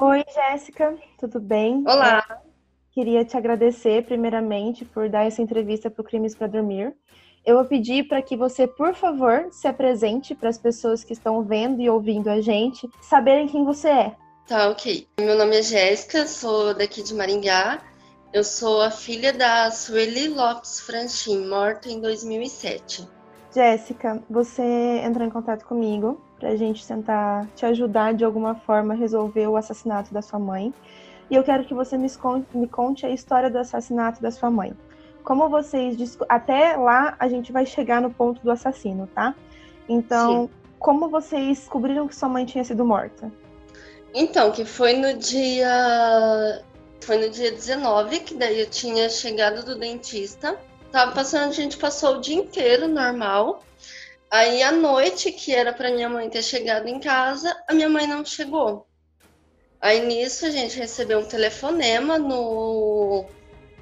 Oi, Jéssica, tudo bem? Olá. Eu queria te agradecer, primeiramente, por dar essa entrevista para o Crimes para Dormir. Eu vou pedir para que você, por favor, se apresente para as pessoas que estão vendo e ouvindo a gente saberem quem você é. Tá, ok. Meu nome é Jéssica, sou daqui de Maringá. Eu sou a filha da Sueli Lopes Franchin, morta em 2007. Jéssica, você entrou em contato comigo para a gente tentar te ajudar de alguma forma a resolver o assassinato da sua mãe. E eu quero que você me conte a história do assassinato da sua mãe. Como vocês. Até lá a gente vai chegar no ponto do assassino, tá? Então, Sim. como vocês descobriram que sua mãe tinha sido morta? Então, que foi no dia. Foi no dia 19, que daí eu tinha chegado do dentista. Tava passando, a gente passou o dia inteiro normal. Aí à noite, que era para minha mãe ter chegado em casa, a minha mãe não chegou. Aí nisso a gente recebeu um telefonema no,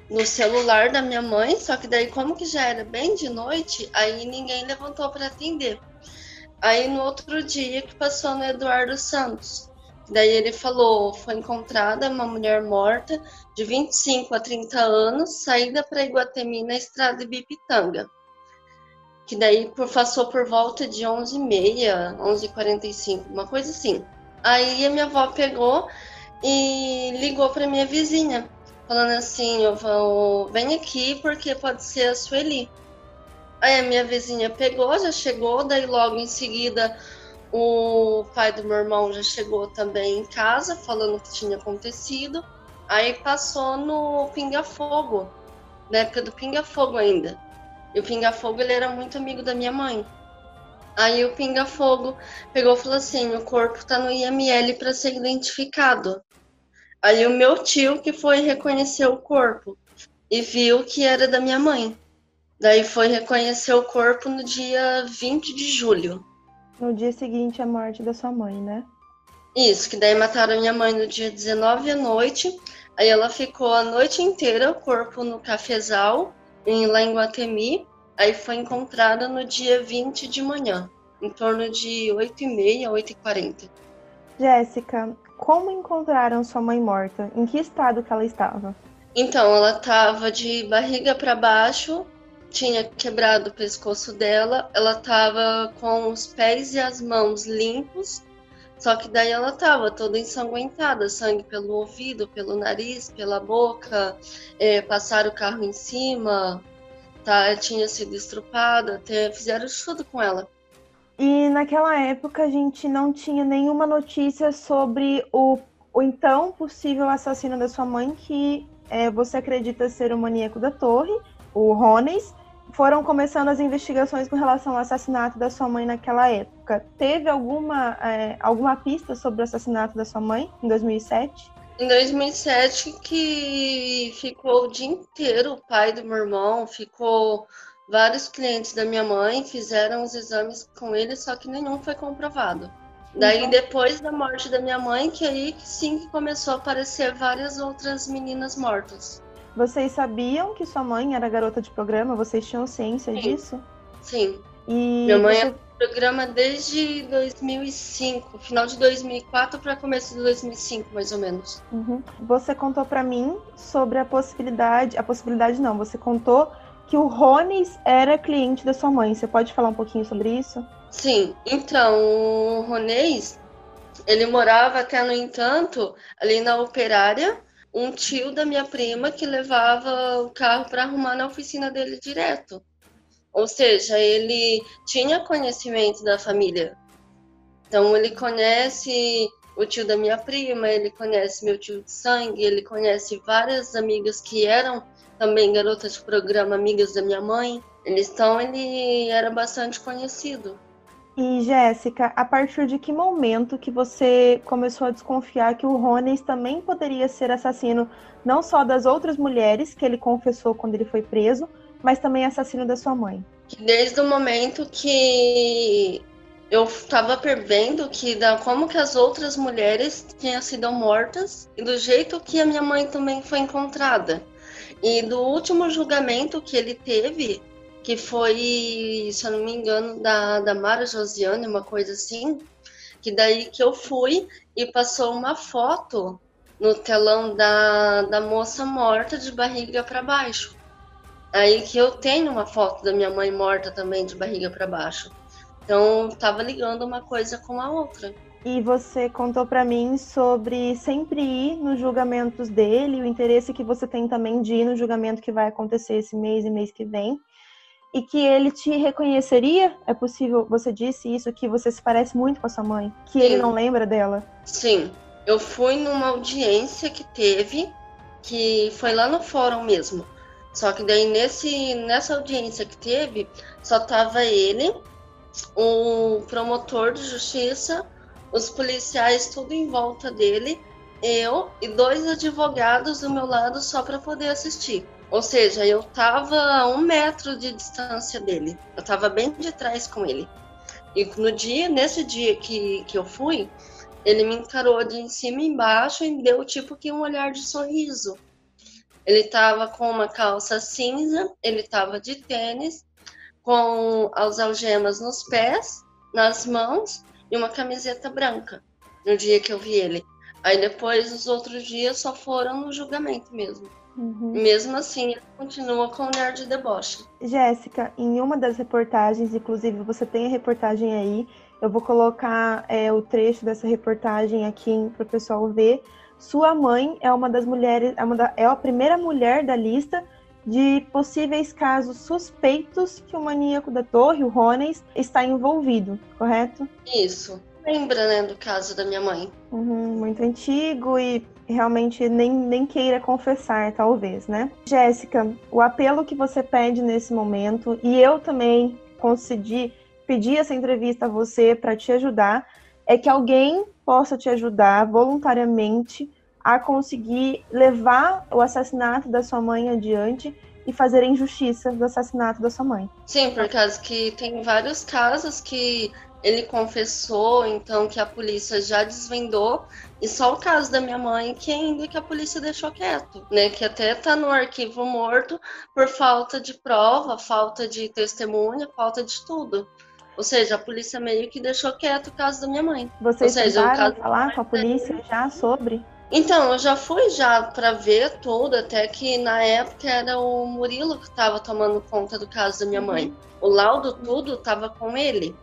no celular da minha mãe, só que daí como que já era bem de noite, aí ninguém levantou para atender. Aí no outro dia que passou no Eduardo Santos. Daí ele falou: foi encontrada uma mulher morta de 25 a 30 anos, saída para Iguatemi na estrada de Bipitanga que daí passou por volta de 11h30, 11h45, uma coisa assim. Aí a minha avó pegou e ligou para minha vizinha, falando assim, eu vou, vem aqui porque pode ser a Sueli. Aí a minha vizinha pegou, já chegou, daí logo em seguida o pai do meu irmão já chegou também em casa, falando o que tinha acontecido. Aí passou no Pinga Fogo, na época do Pinga Fogo ainda. E o Pinga Fogo ele era muito amigo da minha mãe. Aí o Pinga Fogo pegou e falou assim: o corpo tá no IML para ser identificado. Aí o meu tio que foi reconhecer o corpo e viu que era da minha mãe. Daí foi reconhecer o corpo no dia 20 de julho. No dia seguinte à morte da sua mãe, né? Isso, que daí mataram a minha mãe no dia 19 à noite. Aí ela ficou a noite inteira, o corpo no cafezal, em, lá em Guatemi. Aí foi encontrada no dia 20 de manhã, em torno de 8h30, 8h40. Jéssica, como encontraram sua mãe morta? Em que estado que ela estava? Então, ela estava de barriga para baixo, tinha quebrado o pescoço dela, ela estava com os pés e as mãos limpos, só que daí ela estava toda ensanguentada, sangue pelo ouvido, pelo nariz, pela boca, é, passaram o carro em cima, tá, tinha sido estrupada, até fizeram tudo com ela. E naquela época a gente não tinha nenhuma notícia sobre o, o então possível assassino da sua mãe, que é, você acredita ser o maníaco da torre, o Rones, foram começando as investigações com relação ao assassinato da sua mãe naquela época. Teve alguma, é, alguma pista sobre o assassinato da sua mãe em 2007? Em 2007 que ficou o dia inteiro o pai do meu irmão, ficou vários clientes da minha mãe, fizeram os exames com ele, só que nenhum foi comprovado. Daí uhum. depois da morte da minha mãe, que aí sim que começou a aparecer várias outras meninas mortas. Vocês sabiam que sua mãe era garota de programa? Vocês tinham ciência Sim. disso? Sim. E Minha mãe você... é programa desde 2005, final de 2004 para começo de 2005, mais ou menos. Uhum. Você contou para mim sobre a possibilidade, a possibilidade não, você contou que o Rones era cliente da sua mãe. Você pode falar um pouquinho sobre isso? Sim. Então, o Rones, ele morava até no entanto ali na Operária um tio da minha prima que levava o carro para arrumar na oficina dele direto. Ou seja, ele tinha conhecimento da família. Então ele conhece o tio da minha prima, ele conhece meu tio de sangue, ele conhece várias amigas que eram também garotas de programa, amigas da minha mãe. Então ele era bastante conhecido. E Jéssica, a partir de que momento que você começou a desconfiar que o Rones também poderia ser assassino não só das outras mulheres que ele confessou quando ele foi preso, mas também assassino da sua mãe? Desde o momento que eu estava prevendo que da como que as outras mulheres tinham sido mortas e do jeito que a minha mãe também foi encontrada. E do último julgamento que ele teve, que foi, se eu não me engano, da, da Mara Josiane, uma coisa assim, Que daí que eu fui e passou uma foto no telão da, da moça morta de barriga para baixo. Aí que eu tenho uma foto da minha mãe morta também de barriga para baixo. Então tava ligando uma coisa com a outra. E você contou para mim sobre sempre ir nos julgamentos dele, o interesse que você tem também de ir no julgamento que vai acontecer esse mês e mês que vem. E que ele te reconheceria? É possível, você disse isso, que você se parece muito com a sua mãe? Que Sim. ele não lembra dela? Sim. Eu fui numa audiência que teve, que foi lá no fórum mesmo. Só que daí nesse, nessa audiência que teve, só tava ele, o promotor de justiça, os policiais tudo em volta dele, eu e dois advogados do meu lado só para poder assistir. Ou seja, eu tava a um metro de distância dele. Eu tava bem de trás com ele. E no dia, nesse dia que, que eu fui, ele me encarou de em cima e embaixo e deu tipo que um olhar de sorriso. Ele tava com uma calça cinza, ele tava de tênis, com as algemas nos pés, nas mãos e uma camiseta branca no dia que eu vi ele. Aí depois, os outros dias, só foram no julgamento mesmo. Uhum. Mesmo assim, ele continua com o olhar de deboche. Jéssica, em uma das reportagens, inclusive você tem a reportagem aí, eu vou colocar é, o trecho dessa reportagem aqui para o pessoal ver. Sua mãe é uma das mulheres, é, uma da, é a primeira mulher da lista de possíveis casos suspeitos que o maníaco da torre, o Rones, está envolvido, correto? Isso. Lembra, né, do caso da minha mãe. Uhum, muito antigo e realmente nem, nem queira confessar, talvez, né? Jéssica, o apelo que você pede nesse momento, e eu também concedi, pedi essa entrevista a você para te ajudar, é que alguém possa te ajudar voluntariamente a conseguir levar o assassinato da sua mãe adiante e fazer a injustiça do assassinato da sua mãe. Sim, por causa que tem vários casos que ele confessou, então que a polícia já desvendou, e só o caso da minha mãe que ainda que a polícia deixou quieto, né? Que até tá no arquivo morto por falta de prova, falta de testemunha, falta de tudo. Ou seja, a polícia meio que deixou quieto o caso da minha mãe. Vocês Ou seja, falar com a polícia já sobre? Então, eu já fui já para ver tudo, até que na época era o Murilo que estava tomando conta do caso da minha mãe. O laudo tudo estava com ele.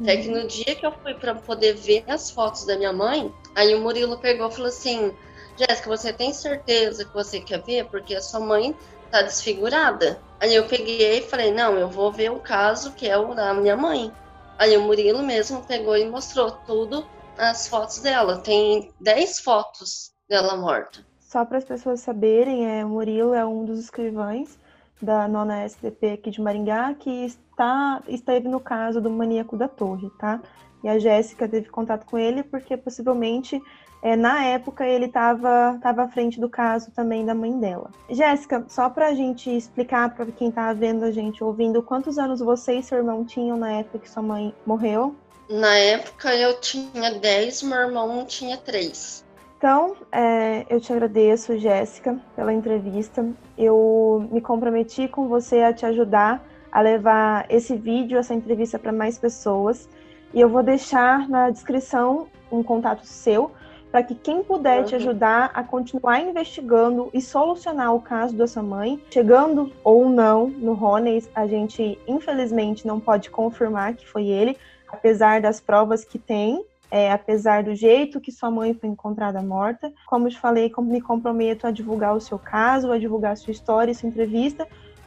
Até que no dia que eu fui para poder ver as fotos da minha mãe, aí o Murilo pegou e falou assim: Jéssica, você tem certeza que você quer ver? Porque a sua mãe tá desfigurada. Aí eu peguei e falei: Não, eu vou ver o caso que é o da minha mãe. Aí o Murilo mesmo pegou e mostrou tudo as fotos dela. Tem 10 fotos dela morta. Só para as pessoas saberem, é, o Murilo é um dos escrivães da nona SDP aqui de Maringá que está, esteve no caso do maníaco da torre, tá? E a Jéssica teve contato com ele porque possivelmente é, na época ele estava tava à frente do caso também da mãe dela. Jéssica, só para a gente explicar para quem está vendo a gente, ouvindo, quantos anos você e seu irmão tinham na época que sua mãe morreu? Na época eu tinha 10, meu irmão tinha 3. Então, é, eu te agradeço, Jéssica, pela entrevista. Eu me comprometi com você a te ajudar a levar esse vídeo, essa entrevista para mais pessoas. E eu vou deixar na descrição um contato seu para que quem puder uhum. te ajudar a continuar investigando e solucionar o caso da sua mãe, chegando ou não no Rones, a gente infelizmente não pode confirmar que foi ele, apesar das provas que tem, é, apesar do jeito que sua mãe foi encontrada morta. Como te falei, me comprometo a divulgar o seu caso, a divulgar a sua história, sua entrevista,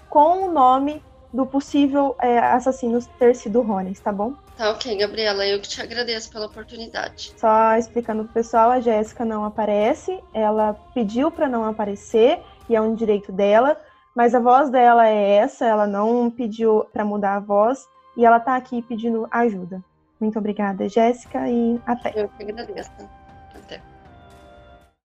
com o nome do possível é, assassino ter sido Rones, tá bom? Tá ok, Gabriela, eu que te agradeço pela oportunidade. Só explicando pro pessoal, a Jéssica não aparece, ela pediu para não aparecer e é um direito dela, mas a voz dela é essa, ela não pediu para mudar a voz e ela tá aqui pedindo ajuda. Muito obrigada, Jéssica, e até. Eu que agradeço.